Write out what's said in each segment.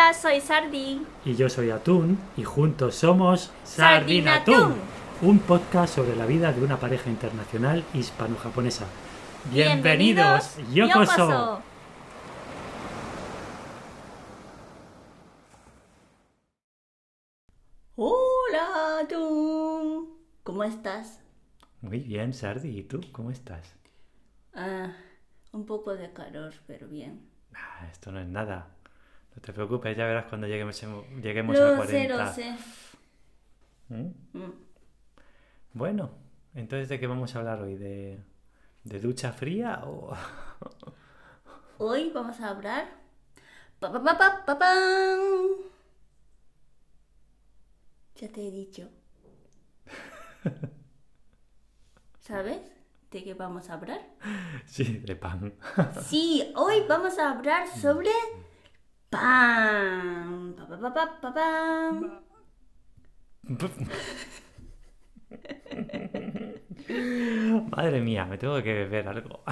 Hola, soy Sardi. Y yo soy Atún y juntos somos Sardinatún, un podcast sobre la vida de una pareja internacional hispano-japonesa. Bienvenidos, Yokoso. Hola, tú. ¿Cómo estás? Muy bien, Sardi. ¿Y tú cómo estás? Ah, un poco de calor, pero bien. Ah, esto no es nada. No te preocupes, ya verás cuando lleguemos, lleguemos a Lo sé, 40. lo sé. ¿Mm? Mm. Bueno, entonces ¿de qué vamos a hablar hoy? ¿De, de ducha fría o...? Hoy vamos a hablar. Pa, pa, pa, pa, pa, pam. Ya te he dicho. ¿Sabes de qué vamos a hablar? Sí, de pan. Sí, hoy vamos a hablar sobre pan. Pa, pa, pa, pa, pa, pam. Madre mía, me tengo que beber algo.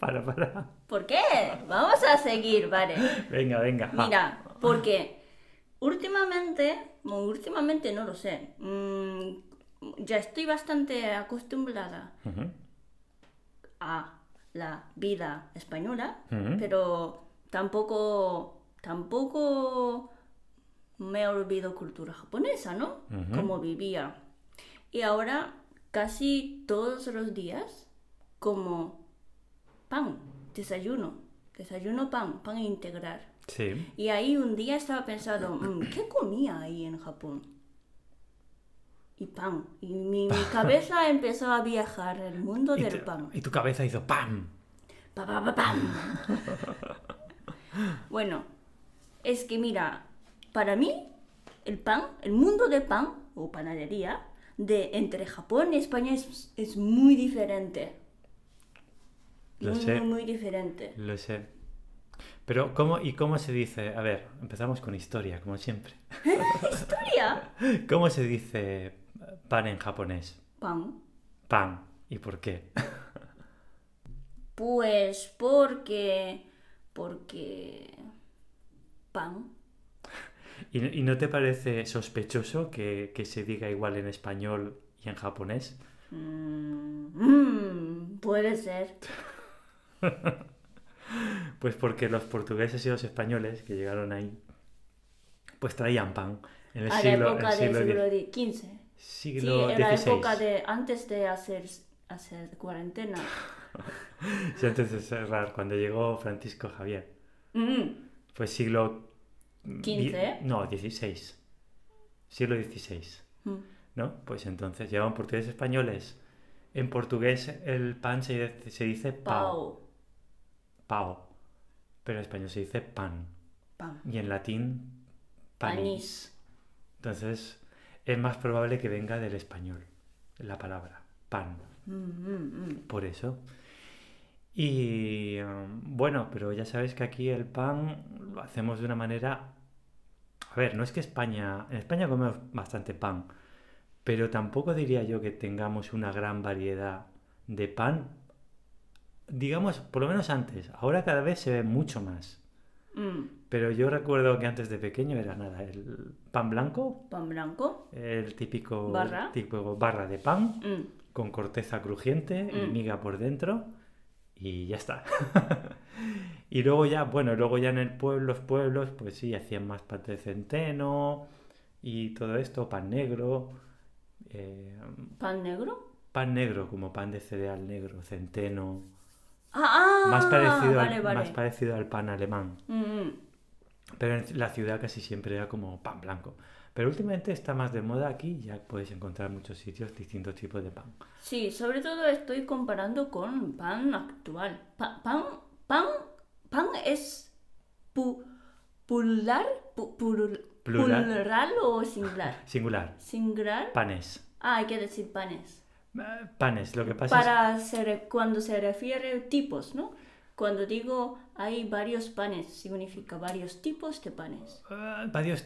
para, para. ¿Por qué? Vamos a seguir, vale. Venga, venga. va. Mira, porque últimamente, bueno, últimamente no lo sé, mm, ya estoy bastante acostumbrada Ujú. a la vida española, pero tampoco, tampoco me olvido cultura japonesa, ¿no? Como vivía. Y ahora casi todos los días como pan, desayuno, desayuno pan, pan integral. Sí. Y ahí un día estaba pensando, "Mm, ¿qué comía ahí en Japón? Y pan. Y mi, mi cabeza empezó a viajar el mundo Y, del tu- pan. y tu cabeza hizo ¡pam! Pa, pa, pa, pam. bueno, es que mira, para mí el pan, el mundo del pan o panadería de entre Japón y España es, es muy diferente. Lo muy, sé. muy, muy diferente. Lo sé. Pero, ¿cómo y cómo se dice? A ver, empezamos con historia, como siempre. Historia. ¿Cómo se dice pan en japonés? Pan. Pan. ¿Y por qué? Pues porque. Porque. Pan. ¿Y, y no te parece sospechoso que, que se diga igual en español y en japonés? Mm, mm, puede ser. Pues porque los portugueses y los españoles que llegaron ahí, pues traían pan. En el A la siglo, época el del siglo siglo. Sí, en la XVI. época de. antes de hacer, hacer cuarentena. Sí, antes de cerrar, cuando llegó Francisco Javier. Mm, Pues siglo... ¿Quince? di- No, XVI. Siglo XVI. mm. ¿No? Pues entonces llegaban portugueses españoles. En portugués el pan se, dice- se dice pao. Pao. Pero en español se dice pan. Pan. Y en latín panis. Entonces es más probable que venga del español la palabra pan. Mm, mm, mm. Por eso. Y bueno, pero ya sabes que aquí el pan lo hacemos de una manera... A ver, no es que España... En España comemos bastante pan, pero tampoco diría yo que tengamos una gran variedad de pan. Digamos, por lo menos antes. Ahora cada vez se ve mucho más. Pero yo recuerdo que antes de pequeño era nada, el pan blanco, Pan blanco. el típico Barra. típico barra de pan Mm. con corteza crujiente y Mm. miga por dentro y ya está. y luego ya, bueno, luego ya en el pueblo, los pueblos, pues sí, hacían más pan de centeno y todo esto, pan negro, eh, ¿Pan negro? pan negro como pan de cereal negro, centeno, Ah, ah más, parecido vale, al, vale. más parecido al pan alemán. Mm, mm. Pero en la ciudad casi siempre era como pan blanco. Pero últimamente está más de moda aquí, ya puedes encontrar en muchos sitios distintos tipos de pan. Sí, sobre todo estoy comparando con pan actual. Pa- pan, pan, pan es pu- plural, pu- plur- Plural. plural o singular. Singular, Singular. panes. Ah, hay que decir panes. Eh, Panes, lo que pasa es... Para cuando se refiere tipos, ¿no? Cuando digo hay varios panes, significa varios tipos de panes. Ah, varios.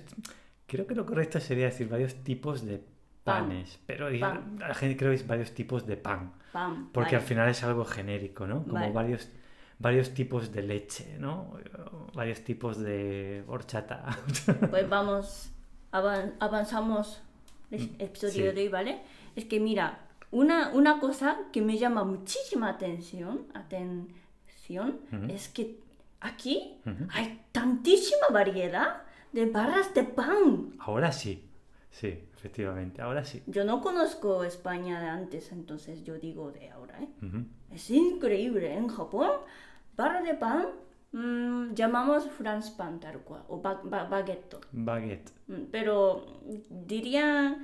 Creo que lo correcto sería decir varios tipos de Pan. panes. Pero Pan. la gente creo que es varios tipos de pan. Pan. Porque vale. al final es algo genérico, ¿no? Como Vale. varios, varios tipos de leche, ¿no? Varios tipos de horchata. Pues vamos, avan- avanzamos el Mm, episodio sí. de hoy, ¿vale? Es que mira, una, una cosa que me llama muchísima atención, atención, Ujú. es que aquí hay tantísima variedad de barras de pan. Ahora sí, sí, efectivamente, ahora sí. Yo no conozco España de antes, entonces yo digo de ahora, ¿eh? Es increíble. En Japón, barra de pan mm, llamamos France pan tal cual, o ba- ba- baguette. Baguette. Mm, Pero diría,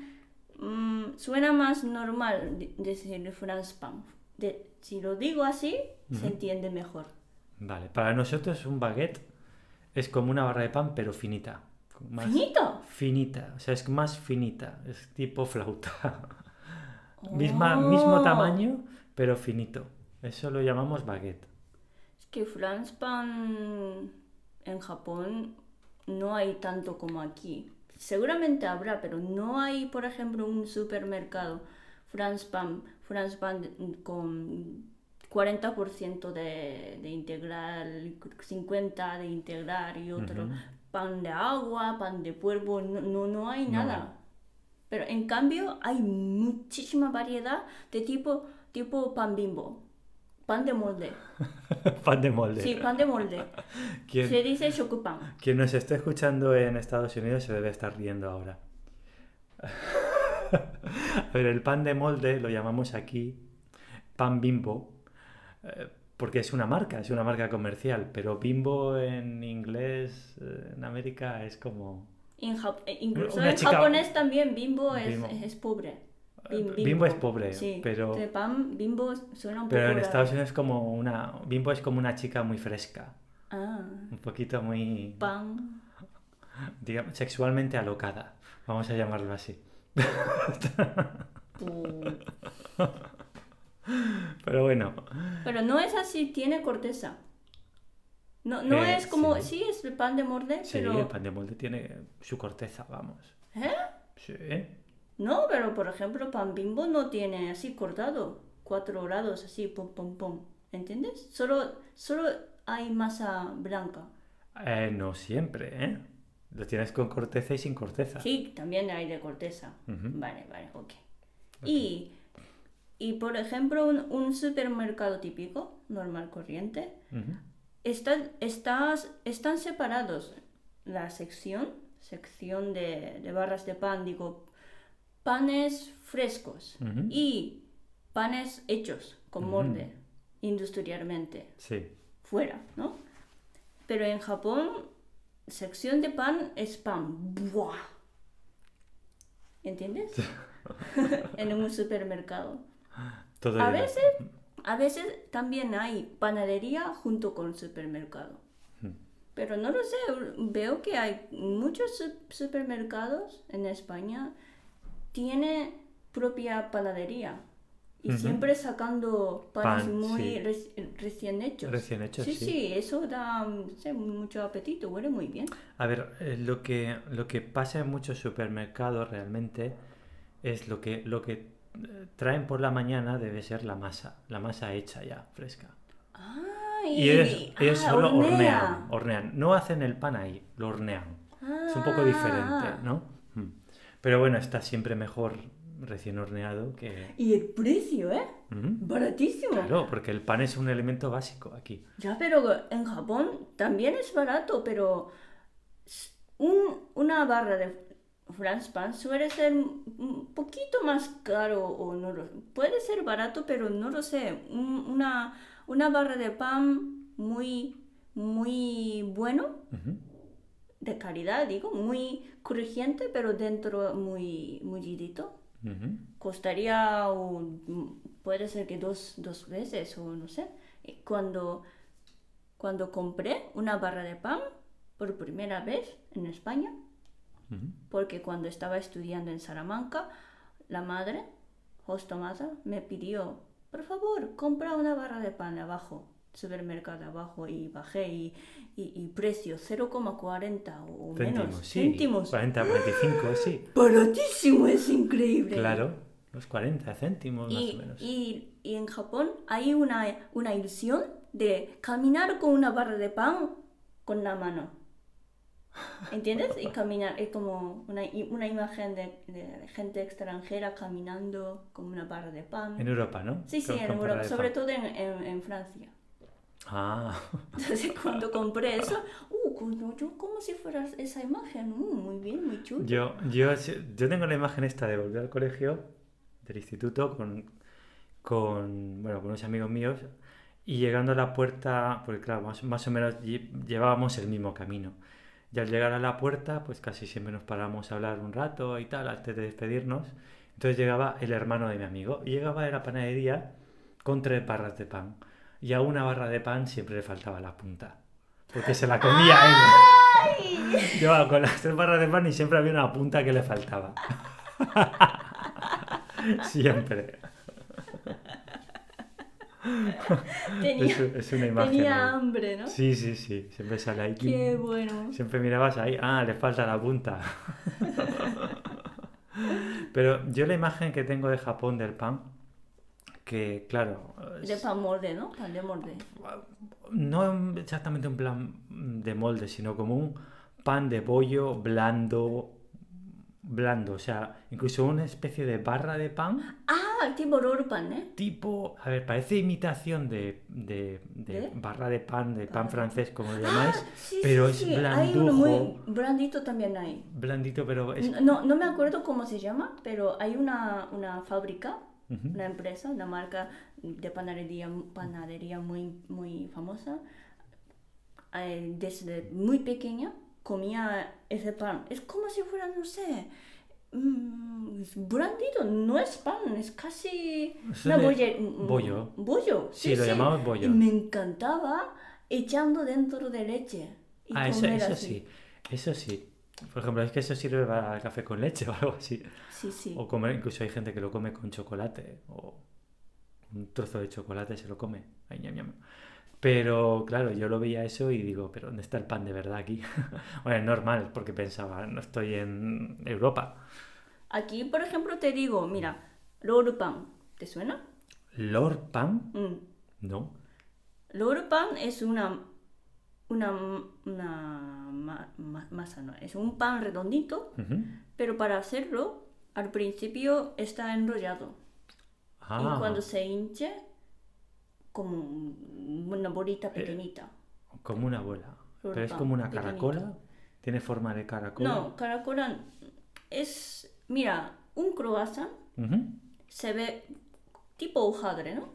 mm, suena más normal de- decir France pan. De- si lo digo así, se entiende mejor. Vale, para nosotros un baguette es como una barra de pan, pero finita. Más ¿Finito? Finita, o sea, es más finita, es tipo flauta. Misma, mismo Oh. tamaño, pero finito. Eso lo llamamos baguette. Es que France pan en Japón no hay tanto como aquí. Seguramente habrá, pero no hay, por ejemplo, un supermercado France pan, France pan con 40% de, de integral, 50% de integral y otro pan de agua, pan de puervo, no, no, no hay No nada. Pero en cambio hay muchísima variedad de tipo, tipo pan bimbo, pan de molde. pan de molde. Sí, pan de molde. Se dice shokupan. quien nos esté escuchando en Estados Unidos se debe estar riendo ahora. A ver, el pan de molde lo llamamos aquí pan bimbo, eh, porque es una marca, es una marca comercial, pero bimbo en inglés, eh, en América, es como... En eh, incluso en chica- japonés también bimbo es, Bimbo. es pobre. Bim- bimbo es pobre, sí, pero- pan bimbo suena un Pero poco en raro. Estados Unidos es como una... Bimbo es como una chica muy fresca, Ah, un poquito muy... pan. digamos, sexualmente alocada, vamos a llamarlo así. Pu- Pero bueno, Pero no es así, tiene corteza. No, no Eh, es como, sí. sí. es el pan de molde, sí, pero... el pan de molde tiene su corteza, vamos. ¿Eh? Sí, No, pero por ejemplo, pan bimbo no tiene así cortado, cuatro grados, así, pum, pum, pum. ¿Entiendes? Solo, solo hay masa blanca. Eh, no siempre, ¿eh? Lo tienes con corteza y sin corteza. Sí, también hay de corteza. Vale, vale, ok. Y, y por ejemplo, un, un supermercado típico, normal, corriente, están, estás- están separados la sección, sección de, de barras de pan, digo, panes frescos y panes hechos con molde industrialmente, Sí. fuera, ¿no? Pero en Japón, sección de pan es pan. ¡Buah! ¿Entiendes? en un supermercado. A veces, a veces también hay panadería junto con supermercado. Mm. Pero no lo sé, veo que hay muchos su- supermercados en España tiene propia panadería y siempre sacando panes Pan, muy sí. reci- recién hechos. Recién hechos, sí, sí. sí, eso da sé, mucho apetito, huele muy bien. A ver, eh, lo que, lo que pasa en muchos supermercados realmente es lo que, lo que eh, traen por la mañana debe ser la masa, la masa hecha ya, fresca. Ah, Y ellos, ellos ah, solo hornea. hornean, hornean. No hacen el pan ahí, lo hornean. Es un poco diferente, Ah. ¿no? Mm. Pero bueno, está siempre mejor recién horneado que... Y el precio, ¿eh? Mm. Baratísimo. Claro, porque el pan es un elemento básico aquí. Ya, pero en Japón también es barato, pero un- una barra de France Pan suele ser un poquito más caro o no lo puede ser barato, pero no lo sé. Un- una, una barra de pan muy muy bueno, de calidad, digo, muy crujiente, pero dentro muy mullidito. Costaría un- puede ser que dos, dos veces o no sé. Cuando, cuando compré una barra de pan por primera vez en España, porque cuando estaba estudiando en Salamanca, la madre, Hostomasa, me pidió, por favor, compra una barra de pan abajo, supermercado abajo, y bajé y, y, y precio 0,40 o menos Céntimos, sí. céntimos. 40, 45, sí. Baratísimo, es increíble. Claro, Los 40 céntimos más o Y, menos. y, y en Japón hay una, una ilusión de caminar con una barra de pan con la mano. ¿Entiendes? Y caminar, es como una, una imagen de, de gente extranjera caminando con una barra de pan. En Europa, ¿no? Sí, sí, en Europa, sobre todo en, en, en Francia. Ah, Entonces cuando compré eso, uh, como- yo como si fuera esa imagen, uh, muy bien, muy chulo. yo, yo, yo tengo la imagen esta de volver al colegio, del instituto, con, con, bueno, con unos amigos míos, y llegando a la puerta, porque claro, más, más o menos lle- llevábamos el mismo camino. Y al llegar a la puerta, pues casi siempre nos paramos a hablar un rato y tal, antes de despedirnos. Entonces llegaba el hermano de mi amigo, y llegaba de la panadería con tres barras de pan. Y a una barra de pan siempre le faltaba la punta, porque se la comía él. Llevaba con las tres barras de pan y siempre había una punta que le faltaba. siempre. Tenía, Es, es una imagen. tenía hambre, ¿no? Sí, sí, sí. Siempre sale ahí. Qué bueno. Siempre mirabas ahí, ah, le falta la punta. Pero yo la imagen que tengo de Japón del pan, que claro, De pan molde, ¿no? Pan de molde. no exactamente un plan de molde, sino como un pan de bollo blando, blando, o sea, incluso una especie de barra de pan, Ah, tipo roll pan, ¿eh? tipo, a ver, parece imitación de, de- barra de pan, de pan Ah. francés, como lo llamáis, Sí, pero sí, es sí, Hay uno blandujo, muy blandito también hay. blandito, pero es... No, no me acuerdo cómo se llama, pero hay una, una fábrica, Una empresa, una marca de panadería, panadería muy, muy famosa. Eh, desde muy pequeña comía ese pan. Es como si fuera, no sé, mm, es blandito, no es pan, es casi Es una bolle- mm, bollo. Bollo, Sí, lo llamamos bollo. Y me encantaba echando dentro de leche. Y Ah, eso, comer eso así. sí, eso sí. Por ejemplo, es que eso sirve para el café con leche o algo así. Sí, sí. O comer, incluso hay gente que lo come con chocolate o un trozo de chocolate se lo come. Ay, ñam, ñam. Pero claro, yo lo veía eso y digo, pero ¿dónde está el pan de verdad aquí? bueno, es normal, porque pensaba, no estoy en Europa. Aquí, por ejemplo, te digo, mira, roll pan, ¿te suena? ¿Lord pan? Mm. No. Roll pan es una, una, una ma- ma- masa, ¿no? Es un pan redondito, pero para hacerlo, al principio está enrollado. Ah, Y cuando se hinche, como un- una bolita pequeñita. como una bola. Pero es como una pequeñito. caracola. Tiene forma de caracola. No, caracola es, mira, un croissant se ve tipo hojaldre, ¿no?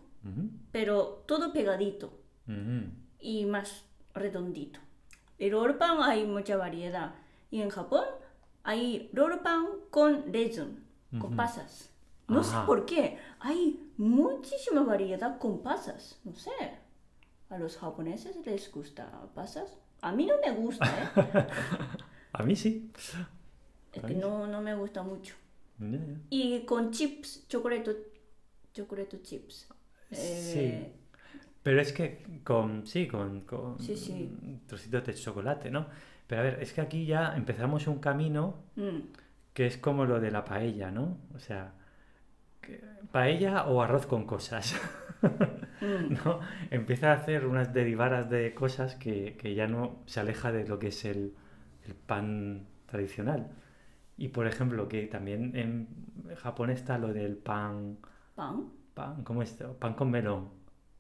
Pero todo pegadito. y más redondito. El roll pan hay mucha variedad. Y en Japón hay roll pan con raisin, con pasas. No sé Ajá. por qué. Hay muchísima variedad con pasas. No sé. A los japoneses les gusta pasas. A mí no me gusta, ¿eh? A mí sí. es que no, no me gusta mucho. Ya. Y con chips, chocolate, chocolate chips. Eh, Pero es que con, sí, con, con Sí, sí. trocitos de chocolate, ¿no? Pero a ver, es que aquí ya empezamos un camino mm, que es como lo de la paella, ¿no? O sea, paella o arroz con cosas, mm. ¿no? Empieza a hacer unas derivadas de cosas que, que ya no se aleja de lo que es el, el pan tradicional. Y por ejemplo, que también en Japón está lo del pan, Pan. pan, ¿cómo es? esto? Pan con melón.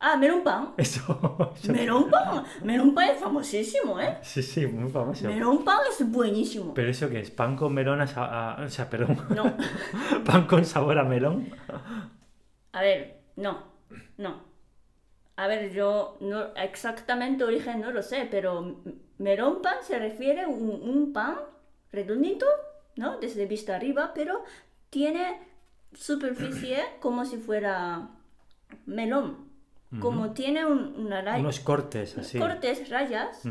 Ah, melón pan. Eso, eso- Melón pan, melón pan es famosísimo, ¿eh? Sí, sí, muy famoso. Melón pan es buenísimo. ¿Pero eso qué es? ¿Pan con melón a, a- o sea, perdón, No, pan con sabor a melón? a ver, no, no. A ver, yo no exactamente origen no lo sé, pero melón pan se refiere a un, un pan redondito, ¿no? Desde vista arriba, pero tiene superficie como si fuera melón. Como tiene un- una raya, Unos cortes así. cortes, rayas.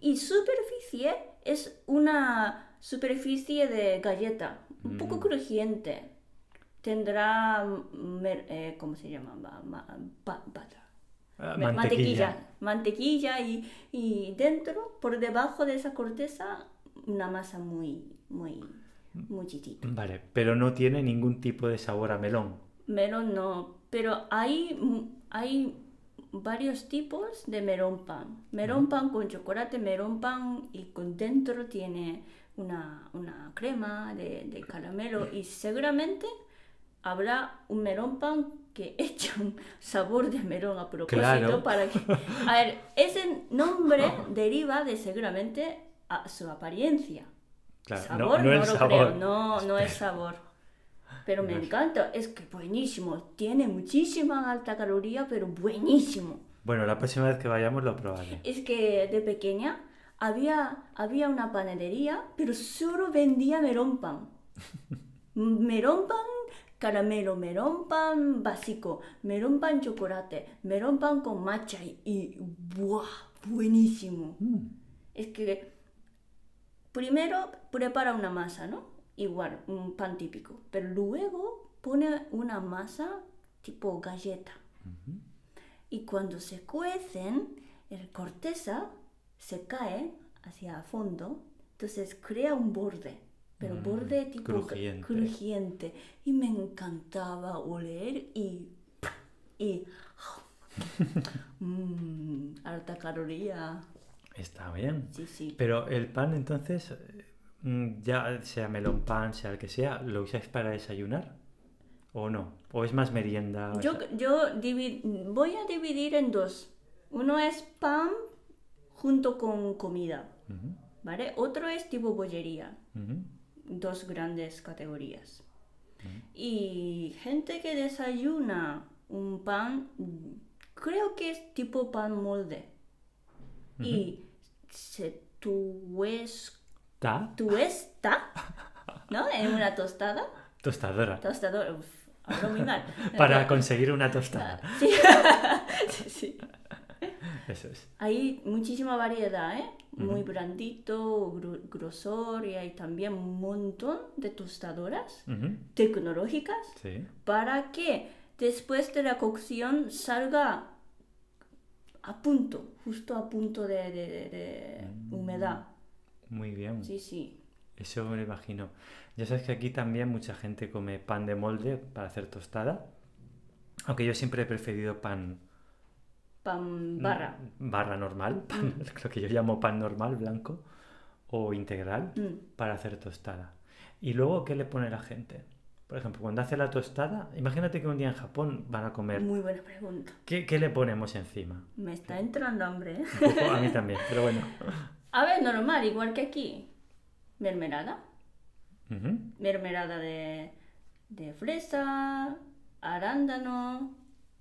Y superficie es una superficie de galleta, un poco crujiente. Tendrá, eh, ¿cómo se llama? Ma-. Ah, Ma- mantequilla. Mantequilla y, y dentro, por debajo de esa corteza, una masa muy, muy, muchitito. Vale, pero no tiene ningún tipo de sabor a melón. Melón no, pero hay, hay varios tipos de melón pan. Melón pan con chocolate, melón pan y con dentro tiene una, una crema de, de caramelo y seguramente habrá un melón pan que echan sabor de melón a propósito Claro. para que... A ver, ese nombre deriva de seguramente a su apariencia. Claro, Sabor no, no, no lo sabor. creo, no, no es sabor. Pero me encanta, es que buenísimo, tiene muchísima alta caloría, pero buenísimo. Bueno, la próxima vez que vayamos lo probaré. Es que de pequeña había, había una panadería, pero solo vendía melón pan. melón pan caramelo, melón pan básico, melón pan chocolate, melón pan con matcha y, y ¡buah! Buenísimo. Mm, Es que primero prepara una masa, ¿no? Igual, un pan típico. Pero luego pone una masa tipo galleta. Y cuando se cuecen, el corteza se cae hacia fondo, entonces crea un borde. Pero Mm, borde tipo crujiente. crujiente. Y me encantaba oler y... y mm, alta caloría. Está bien. Sí, sí. Pero el pan, entonces, ya sea melón pan, sea el que sea, ¿lo usáis para desayunar? ¿O no? ¿O es más merienda? Yo, yo voy a dividir en dos. Uno es pan junto con comida, ¿vale? Otro es tipo bollería, dos grandes categorías. Y gente que desayuna un pan, mm, creo que es tipo pan molde. Y se tues, ¿Ta? tuesta, ¿no? En una tostada. Tostadora. Tostador, uf, hablo muy mal. Para conseguir una tostada. Sí. sí, sí. Eso es. Hay muchísima variedad, ¿eh? Muy blandito, gru- grosor y hay también un montón de tostadoras tecnológicas Sí. para que después de la cocción salga a punto, justo a punto de, de- de- de humedad. Muy bien. Sí, sí. Eso me lo imagino. Ya sabes que aquí también mucha gente come pan de molde para hacer tostada. Aunque yo siempre he preferido pan Pan barra. barra normal, pan- lo que yo llamo pan normal, blanco o integral, Mm. para hacer tostada. Y luego, ¿qué le pone la gente? Por ejemplo, cuando hace la tostada, imagínate que un día en Japón van a comer. Muy buena pregunta. ¿Qué, qué le ponemos encima? Me está entrando hambre, ¿eh? Un poco a mí también, pero bueno. A ver, normal, igual que aquí. Mermelada. Ujú. mermelada de, de fresa, arándano,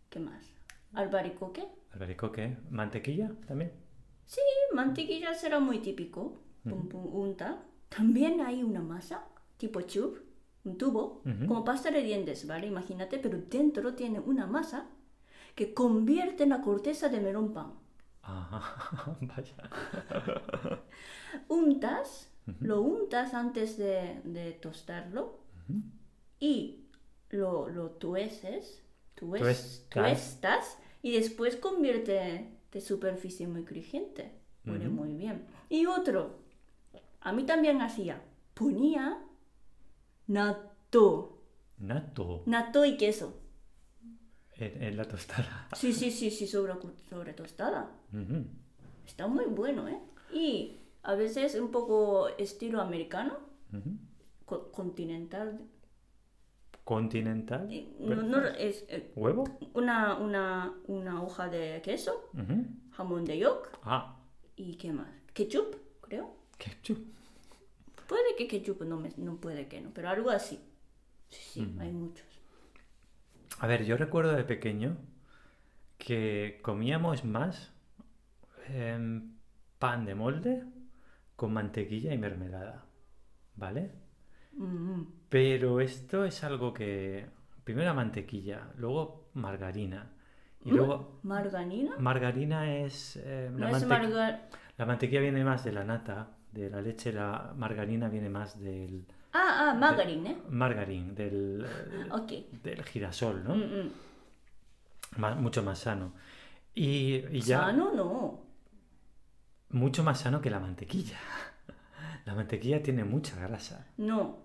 ¿qué más? Albaricoque. Albaricoque, mantequilla también. Sí, mantequilla será muy típico. Pum, pum, unta. También hay una masa, tipo chub, un tubo, como pasta de dientes, ¿vale? Imagínate, pero dentro tiene una masa que convierte en la corteza de melón pan. Ajá, vaya. Untas, lo untas antes de, de tostarlo y lo, lo tueces, tues- Tuestas. y después convierte de superficie muy crujiente. Huele muy bien. Y otro, a mí también hacía, ponía natto, Nato natto y queso. En, en la tostada. Sí, sí, sí, sí, sobre, sobre tostada. Está muy bueno, ¿eh? Y a veces un poco estilo americano, co- continental. Continental. Eh, No, no, es eh, ¿Huevo? una, una, una hoja de queso, jamón de york Ah, y qué más. Ketchup, creo. ketchup. Puede que ketchup, no, me- no puede que no, pero algo así. Sí, sí, hay muchos. A ver, yo recuerdo de pequeño que comíamos más em, pan de molde con mantequilla y mermelada, ¿vale? Mm. Pero esto es algo que... Primero la mantequilla, luego margarina. Y luego... ¿Margarina? Margarina es... eh, No la, es margar... la mantequilla viene más de la nata, de la leche, la margarina viene más del Ah, ah, margarine, ¿eh? margarín, del, Ok. del girasol, ¿no? Mm, mm. Más- mucho más sano. Y, y ya Sano no. mucho más sano que la mantequilla. La mantequilla tiene mucha grasa. No.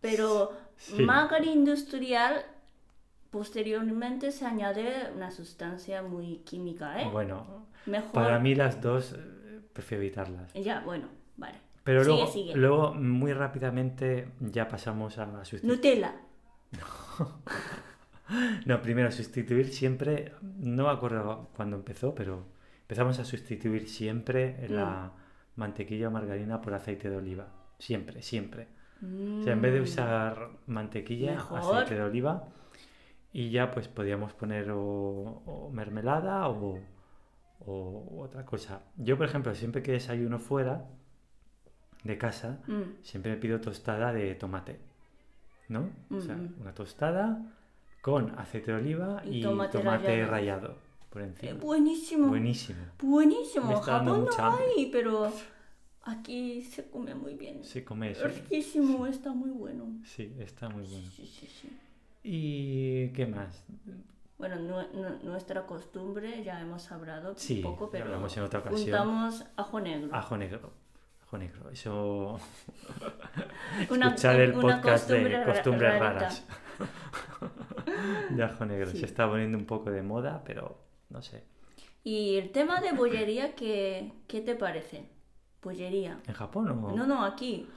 pero Sí. margarina industrial posteriormente se añade una sustancia muy química, ¿eh? Bueno, Mejor. para mí las dos eh, prefiero evitarlas. Ya, bueno, vale. Pero Sigue, luego, sigue. luego, muy rápidamente, ya pasamos a sustituir. Nutella. No, primero sustituir siempre, no me acuerdo cuándo empezó, pero empezamos a sustituir siempre Mm. la mantequilla o margarina por aceite de oliva. Siempre, siempre. O sea, en vez de Mm. usar mantequilla, Mejor. aceite de oliva. Y ya pues podíamos poner o, o mermelada o, o otra cosa. Yo, por ejemplo, siempre que desayuno fuera de casa, Mm. siempre me pido tostada de tomate. ¿No? O sea, Mm. una tostada con aceite de oliva Y y, tomate tomate, rallado. rallado. por Eh, encima. buenísimo. Buenísimo. Buenísimo. Dando Japón no hambre. hay, pero aquí se come muy bien. Se come eso. Riquísimo, está muy bueno. Sí, está muy bueno. Sí, sí, sí. ¿Y qué más? Bueno, nu- nu- nuestra costumbre ya hemos hablado Sí, un poco, pero hablamos en otra ocasión. juntamos ajo negro. Ajo negro. Ajo negro. Eso. Una- Escuchar el una podcast de costumbre ra- costumbres rarita. raras. de ajo negro. Sí. Se está poniendo un poco de moda, pero no sé. Y el tema de bollería, ¿qué, qué te parece? Bollería. ¿En Japón o.? No, no, aquí.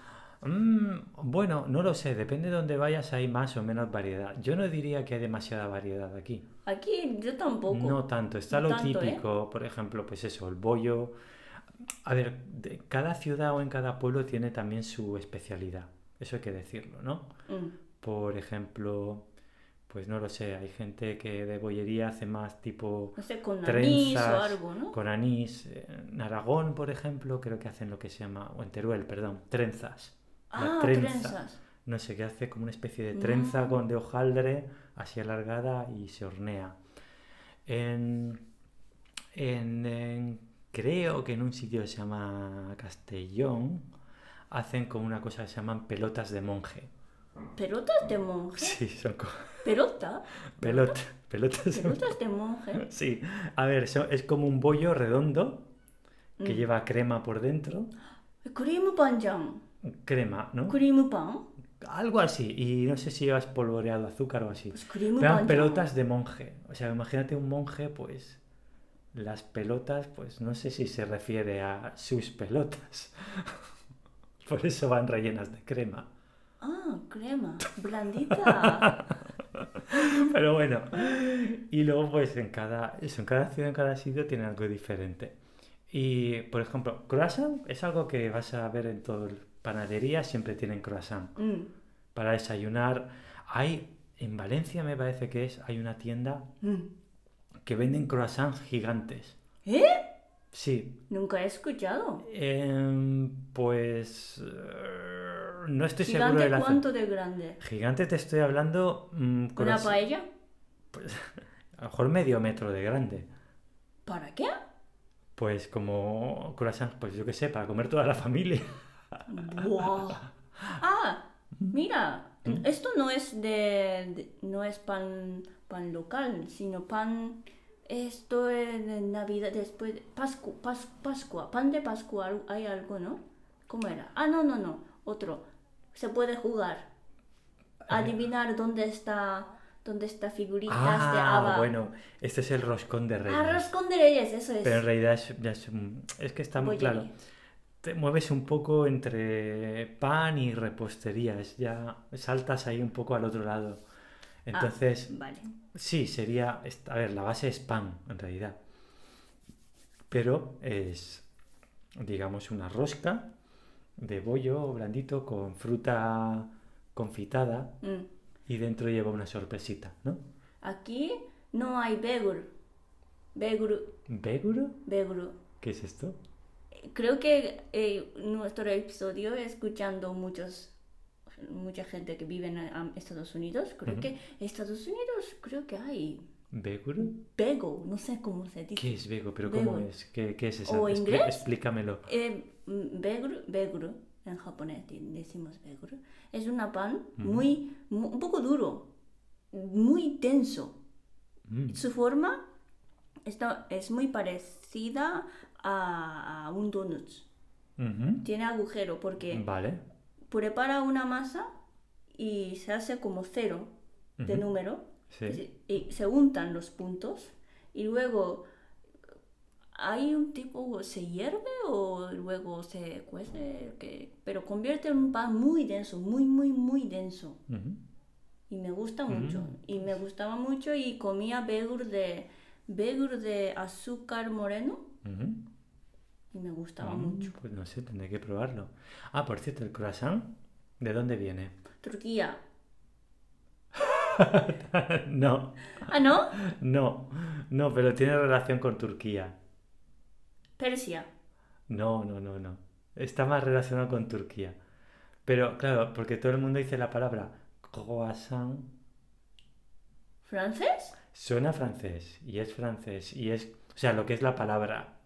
Mm, bueno, no lo sé. Depende de dónde vayas, hay más o menos variedad. Yo no diría que hay demasiada variedad aquí. Aquí yo tampoco. No tanto, está No lo tanto, ¿eh? típico, por ejemplo, pues eso, el bollo. A ver, de cada ciudad o en cada pueblo tiene también su especialidad, eso hay que decirlo, ¿no? Mm. Por ejemplo, pues no lo sé, hay gente que de bollería hace más tipo No sé, con anís o trenzas algo, ¿no? con anís. En Aragón, por ejemplo, creo que hacen lo que se llama, o en Teruel, perdón, trenzas. Ah, trenza. trenzas. No sé, que hace como una especie de trenza Mm. con de hojaldre así alargada y se hornea. En, en- en- creo que en un sitio que se llama Castellón hacen como una cosa que se llaman pelotas de monje. ¿Pelotas de monje? Sí, son co- ¿Pelota? pelot- pelotas de monje. ¿Pelotas de monje? Sí, a ver, es como un bollo redondo que Mm. lleva crema por dentro. Cream panjang. Crema, ¿no? Cream pan. Algo así. Y no sé si llevas polvoreado azúcar o así. Pues eran pelotas de monje. O sea, imagínate un monje, pues. Las pelotas, pues no sé si se refiere a sus pelotas. Por eso van rellenas de crema. Ah, crema. Blandita. Pero bueno. Y luego, pues en cada. Eso, en cada ciudad, en cada sitio tiene algo diferente. Y, por ejemplo, croissant es algo que vas a ver en todo. Panadería siempre tienen croissant. Mm. Para desayunar. Hay. En Valencia me parece que es. Hay una tienda Mm. Que venden croissants gigantes. ¿Eh? Sí, Nunca he escuchado. Em, pues eh, no estoy seguro ¿Gigante de la cuánto de grande? Gigante te estoy hablando mm, ¿Una paella? pues, a lo mejor medio metro de grande. ¿Para qué? Pues como croissant, pues yo qué sé, para comer toda la familia. Buah. Ah, mira, ¿Mm? esto no es de, de- no es pan pan local, sino pan esto es de Navidad después de Pascu, Pas- Pascua, pan de Pascua, hay algo, ¿no? ¿Cómo era? Ah, no, no, no, otro. Se puede jugar. Adivinar dónde está dónde está figuritas de Ah, haba. bueno, este es el roscón de reyes. Arroz con de reyes, eso es. Pero en realidad es, es, que está muy claro. Te mueves un poco entre pan y repostería, es ya saltas ahí un poco al otro lado. Ah, Entonces, vale. Sí, sería, a ver, la base es pan, en realidad. Pero es, digamos, una rosca de bollo blandito con fruta confitada Mm. y dentro lleva una sorpresita, ¿no? Aquí no hay begur. Begur, ¿Beguro? begur. ¿Qué es esto? Creo que eh, nuestro episodio escuchando muchos mucha gente que vive en um, Estados Unidos, creo Ujú. que Estados Unidos creo que hay ¿Beguro? bego, no sé cómo se dice. ¿Qué es vego? ¿Pero cómo es? ¿Qué, qué es esa? ¿O Expli- inglés? explícamelo. Eh, mm, en japonés decimos begur, es una pan muy, mu- un poco duro, muy denso. Mm, Su forma está, es muy parecida a, a un donut. Tiene agujero porque Vale. Prepara una masa y se hace como cero de número Sí. y se untan los puntos y luego hay un tipo se hierve o luego se cuece que pero convierte en un pan muy denso muy muy muy denso y me gusta mucho Mm. y me gustaba mucho y comía begur de begur de azúcar moreno. Y me gustaba Mm, mucho Pues no sé, tendré que probarlo. Ah, por cierto, el croissant, ¿de dónde viene? Turquía no, ah no no, no, pero tiene relación con Turquía. Persia No, no, no, no. Está más relacionado con Turquía. Pero claro, porque todo el mundo dice la palabra croissant. francés Suena francés y es francés y es, o sea, lo que es la palabra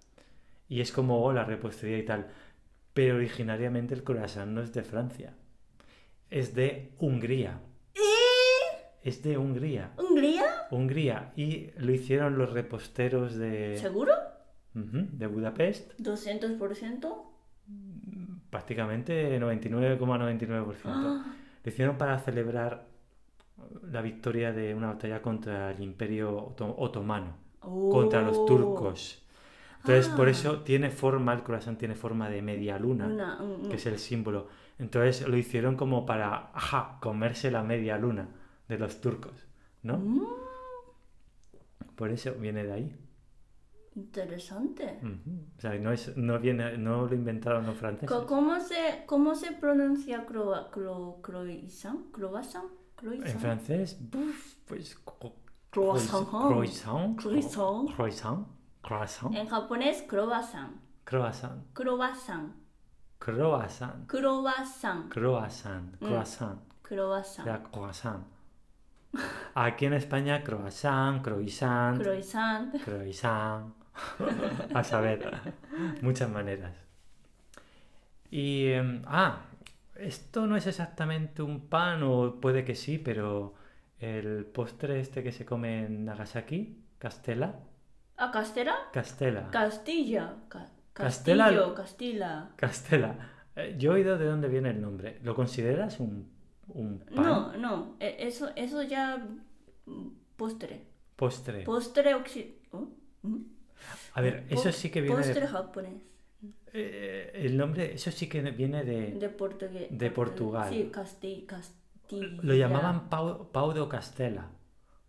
y es como oh, la repostería y tal. Pero originariamente el croissant no es de Francia, es de Hungría. Es de Hungría. Hungría Hungría y lo hicieron los reposteros de, seguro de Budapest, 200% prácticamente 99,99%. Ah, Lo hicieron para celebrar la victoria de una batalla contra el Imperio Oto- Otomano. contra los turcos. Entonces, por Ah. eso tiene forma, el croissant tiene forma de media luna, Una- un- que es el símbolo. Entonces lo hicieron como para, ajá, comerse la media luna de los turcos, ¿no? Mm, Por eso viene de ahí. interesante. O sea, no, es, no, viene, no lo inventaron los franceses. ¿Cómo se, cómo se pronuncia croa- cro- croissant? ¿Croissant? En ¿Croissant? francés, pues... cro- Croissant. Croissant. Croissant. Croissant. Croissant. En japonés, croissant. Croissant. Croissant. Croissant. Croissant. Croissant. Mm. Croissant. Croissant. Era croissant. Aquí en España, croissant, croissant, Croissant. croissant. A saber, muchas maneras. Y, em, ah, esto no es exactamente un pan, o puede que sí, pero el postre este que se come en Nagasaki, Castela, ¿A Castela? Castela, Castilla. Ca- Castela- Castilla. Castela. Eh, Yo he oído de dónde viene el nombre. ¿Lo consideras un, un pan? No, no. e- Eso, eso ya. mm, Postre. Postre. Postre occidental. A ver, eso sí que viene de Postre japonés. Eh, el nombre, eso sí que viene de... De portugués. de Portugal. Sí, Casti Castilla. Lo llamaban pau, pau de Castela.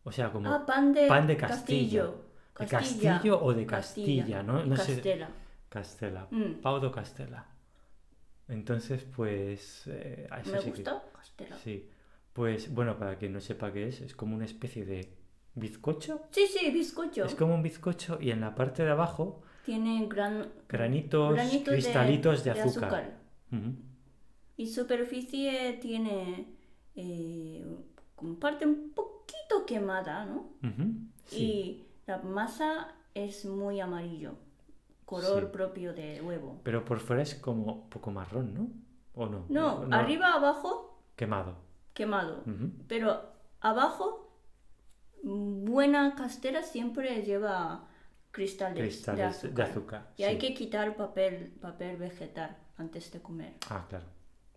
O sea, como Ah, pan de, pan de Castillo. ¿De Castilla. Castillo o de Castilla, no? No sé. Castela. Castela. Mm. Pau de Castela. Entonces, pues... eh, a Me sí que- Castela. Sí. Pues, bueno, para quien no sepa qué es, es como una especie de bizcocho. Sí, sí, bizcocho. Es como un bizcocho y en la parte de abajo Tiene gran... granitos, granitos cristalitos de, azúcar. Y superficie tiene eh, como parte un poquito quemada, ¿no? Sí. Y la masa es muy amarillo, color Sí. propio de huevo. Pero por fuera es como un poco marrón, ¿no? ¿O no? No, arriba, abajo, Quemado. quemado. Pero abajo, buena castera siempre lleva cristales, Cristales de azúcar. de azúcar, Y hay que quitar papel, papel vegetal antes de comer. Ah, claro.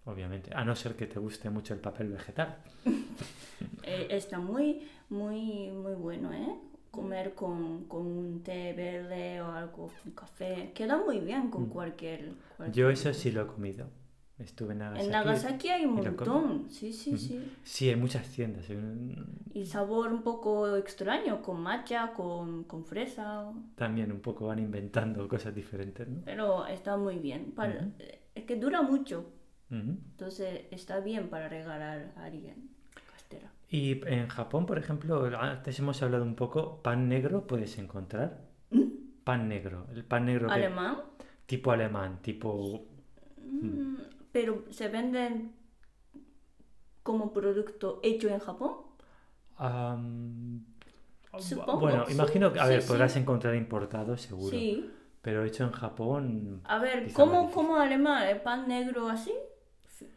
Obviamente. A no ser que te guste mucho el papel vegetal. Eh, está muy, muy, muy bueno, ¿eh? Comer con, con un té verde o algo, un café. Queda muy bien con cualquier, cualquier- Mm. Yo eso sí lo he comido. Estuve en Nagasaki. En Nagasaki hay un montón, sí, sí, sí. Sí, hay muchas tiendas. Y sabor un poco extraño, con matcha, con, con fresa, También un poco van inventando cosas diferentes, ¿no? pero está muy bien. Para, Es que dura mucho, entonces está bien para regalar a alguien. Y en Japón, por ejemplo, antes hemos hablado un poco, pan negro puedes encontrar. Pan negro. El pan negro que- ¿Alemán? tipo alemán, tipo... Mm, pero se venden como producto hecho en Japón. am, Supongo, bueno, sí, imagino que, a sí, ver, sí. podrás encontrar importado seguro. Sí. Pero hecho en Japón A ver, ¿cómo, cómo alemán? ¿El pan negro así?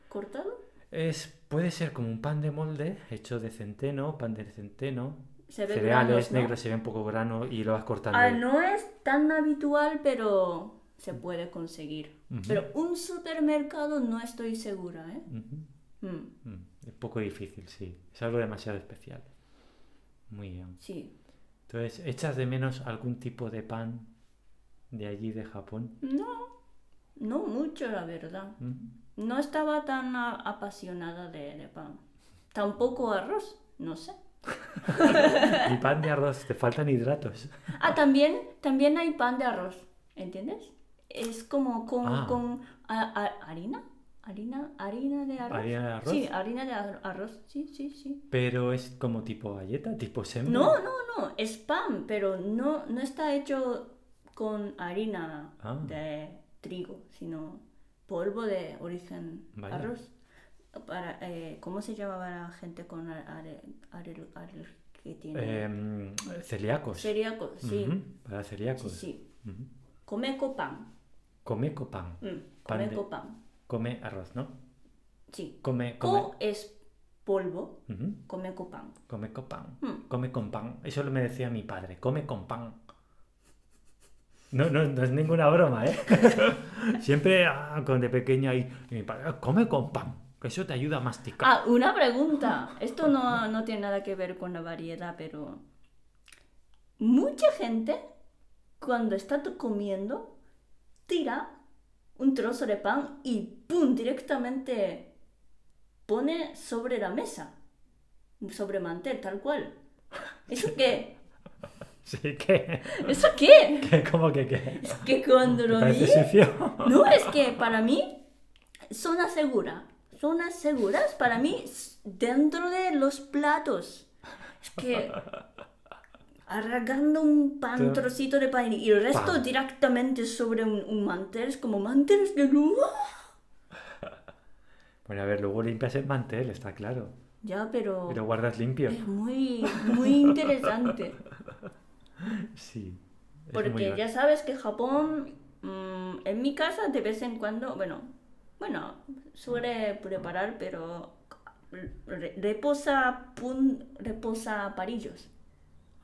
¿Cortado? Es, puede ser como un pan de molde hecho de centeno, pan de centeno, Se ve cereales granos, ¿no? negros, se ve un poco grano y lo vas cortando. Ah, no es tan habitual, pero se puede conseguir. Pero un supermercado no estoy segura, ¿eh? Mm. mm. un poco difícil, sí. Es algo demasiado especial. Muy bien. Sí. Entonces, ¿echas de menos algún tipo de pan de allí, de Japón? No, no mucho, la verdad. ¿Mm? No estaba tan apasionada de, de pan. Tampoco arroz, no sé. Y pan de arroz, te faltan hidratos. Ah, también, también hay pan de arroz, ¿entiendes? Es como con, Ah. con a- a- harina, harina, harina de arroz. ¿Harina de arroz? Sí, harina de ar- arroz, sí, sí, sí. Pero es como tipo galleta, tipo sembra. No, no, no, es pan, pero no, no está hecho con harina Ah. de trigo, sino polvo de origen Vaya. arroz. Para, eh, ¿Cómo se llamaba la gente con ar- are- are- are- que tiene Em, celíacos. celíacos? Sí, Para sí, celíacos. sí. Comeco pan. Come pan. Mm, Pan de- comeco pan. Come arroz, ¿no? Sí. Come, come. Co es polvo, Ujú. comeco pan. Come con pan. Mm. Come con pan. Eso me decía mi padre. Come con pan. No, no, no es ninguna broma, ¿eh? Siempre ah, de pequeño ahí, "Ah, come con pan, que eso te ayuda a masticar. Ah, una pregunta. Esto no, no tiene nada que ver con la variedad, pero mucha gente cuando está comiendo tira un trozo de pan y ¡pum! directamente pone sobre la mesa, sobre mantel, tal cual. ¿Eso qué? Sí, que, ¿Eso qué? que como que, que Es que cuando ¿te lo vi... No, es que para mí, zona segura. Zonas seguras para mí dentro de los platos. Es que arrancando un pan, Tú- trocito de pan y el resto directamente sobre un, un mantel es como manteles de luz. Bueno, a ver, luego limpias el mantel, está claro. Ya, pero Y lo guardas limpio. es muy, muy interesante. Sí. Porque ya sabes que Japón, mm, en mi casa de vez en cuando, bueno, bueno, suele preparar, pero re- reposa, pun, reposa parillos.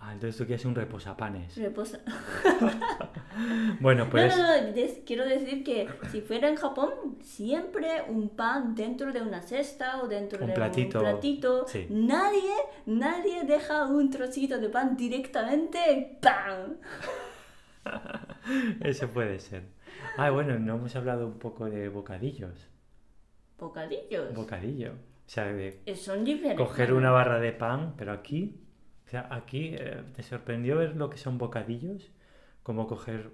Ah, entonces tú quieres un reposapanes. Reposa... Bueno, pues... No, no, no, des- quiero decir que si fuera en Japón, siempre un pan dentro de una cesta o dentro Un de platito, un platito. sí. Nadie, nadie deja un trocito de pan directamente ¡pam! Eso puede ser. Ah, bueno, no hemos hablado un poco de bocadillos. Bocadillos. Bocadillo. O sea, de Eh, Son diferentes. coger una barra de pan, pero aquí, o sea, aquí eh, te sorprendió ver lo que son bocadillos, como coger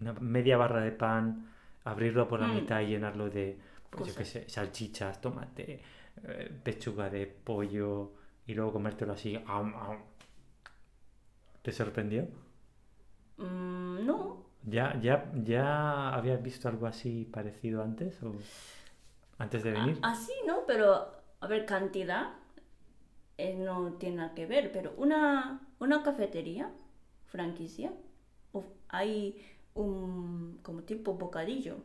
una media barra de pan, abrirlo por la Mm. mitad y llenarlo de, pues yo qué sé, salchichas, tomate, eh, pechuga de pollo y luego comértelo así. am, am. ¿Te sorprendió? Mm, no, ¿Ya, ya, ¿Ya habías visto algo así parecido antes o antes de venir? A- Así no, pero a ver, cantidad eh, no tiene nada que ver, pero una, una cafetería, franquicia, hay un como tipo bocadillo.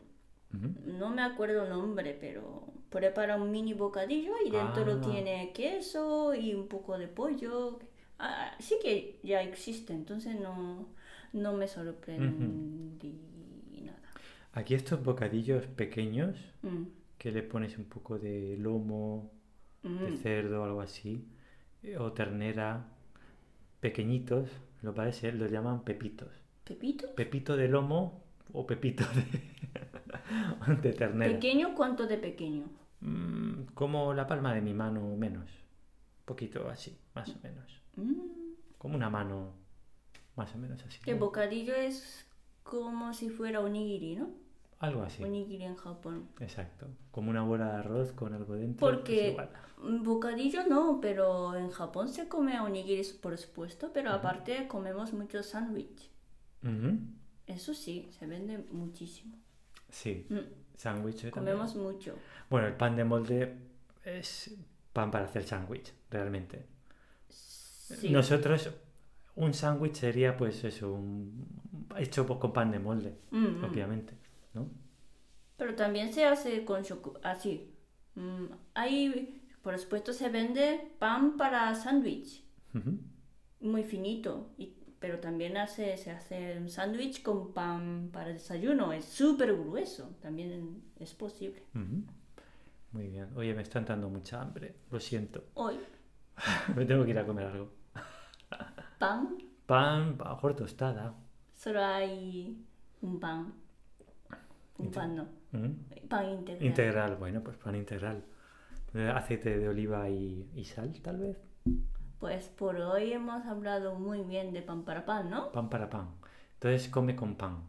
No me acuerdo el nombre, pero prepara un mini bocadillo y dentro Ah. tiene queso y un poco de pollo. Ah, sí que ya existe, entonces no, no me sorprendí nada. Aquí estos bocadillos pequeños Mm, que le pones un poco de lomo, de mm. cerdo algo así, o ternera, pequeñitos, lo parece, los llaman pepitos. ¿Pepito? Pepito de lomo o pepito de, de ternera. ¿Pequeño? ¿Cuánto de pequeño? Mm, como la palma de mi mano menos. Un poquito así, más o menos. Mm, Como una mano, más o menos así. que bocadillo es como si fuera onigiri, ¿no? Algo así. Onigiri en Japón. Exacto. Como una bola de arroz con algo dentro. pues Porque mm, bocadillo no, pero en Japón se come onigiri, por supuesto, pero aparte comemos mucho sándwich. Eso sí, se vende muchísimo. Sí. Mm, Sándwich. también. comemos mucho. Bueno, el pan de molde es pan para hacer sándwich, realmente. Sí. Nosotros, un sándwich sería pues eso, un... hecho con pan de molde, Mm, mm. obviamente, ¿no? Pero también se hace con choco así. Mm, Hay, por supuesto, se vende pan para sándwich, muy finito. Y, pero también hace, se hace un sándwich con pan para desayuno. Es súper grueso. También es posible. Ujú. Muy bien. Oye, me está entrando mucha hambre. Lo siento. Hoy, Me tengo que ir a comer algo. pan, Pan, a lo mejor tostada. solo hay un pan. Un pan no. ¿Mm? Pan integral. Integral, bueno, pues pan integral. Eh, Aceite de oliva y, y sal, tal vez. Pues por hoy hemos hablado muy bien de pan para pan, ¿no? Pan para pan. Entonces come con pan.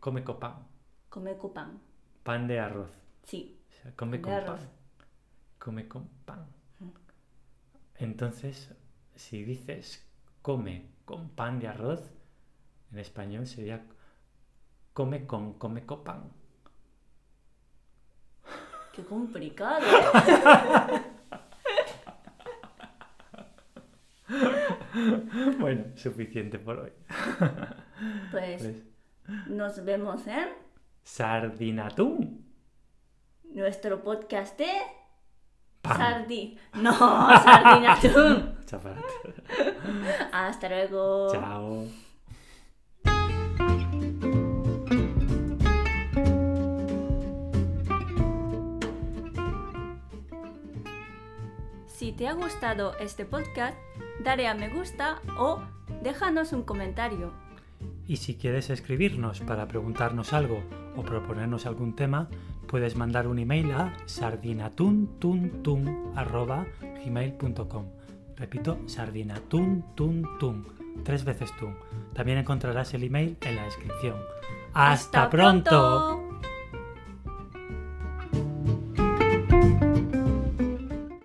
Come con pan. Come con pan. Pan de arroz. Sí. O sea, come con arroz. pan. Come con pan. Entonces, si dices come con pan de arroz, en español sería come con come con pan. Qué complicado. ¿eh? Bueno, suficiente por hoy. Pues Pues, nos vemos en sardinatún. nuestro podcast de Pan. Sardi. No, Sardinatún. Hasta luego. Chao. Si te ha gustado este podcast, dale a me gusta o déjanos un comentario. Y si quieres escribirnos para preguntarnos algo o proponernos algún tema, puedes mandar un email a sardinatuntun@gmail.com. Repito, sardinatuntun, tres veces tú. También encontrarás el email en la descripción. ¡Hasta, pronto!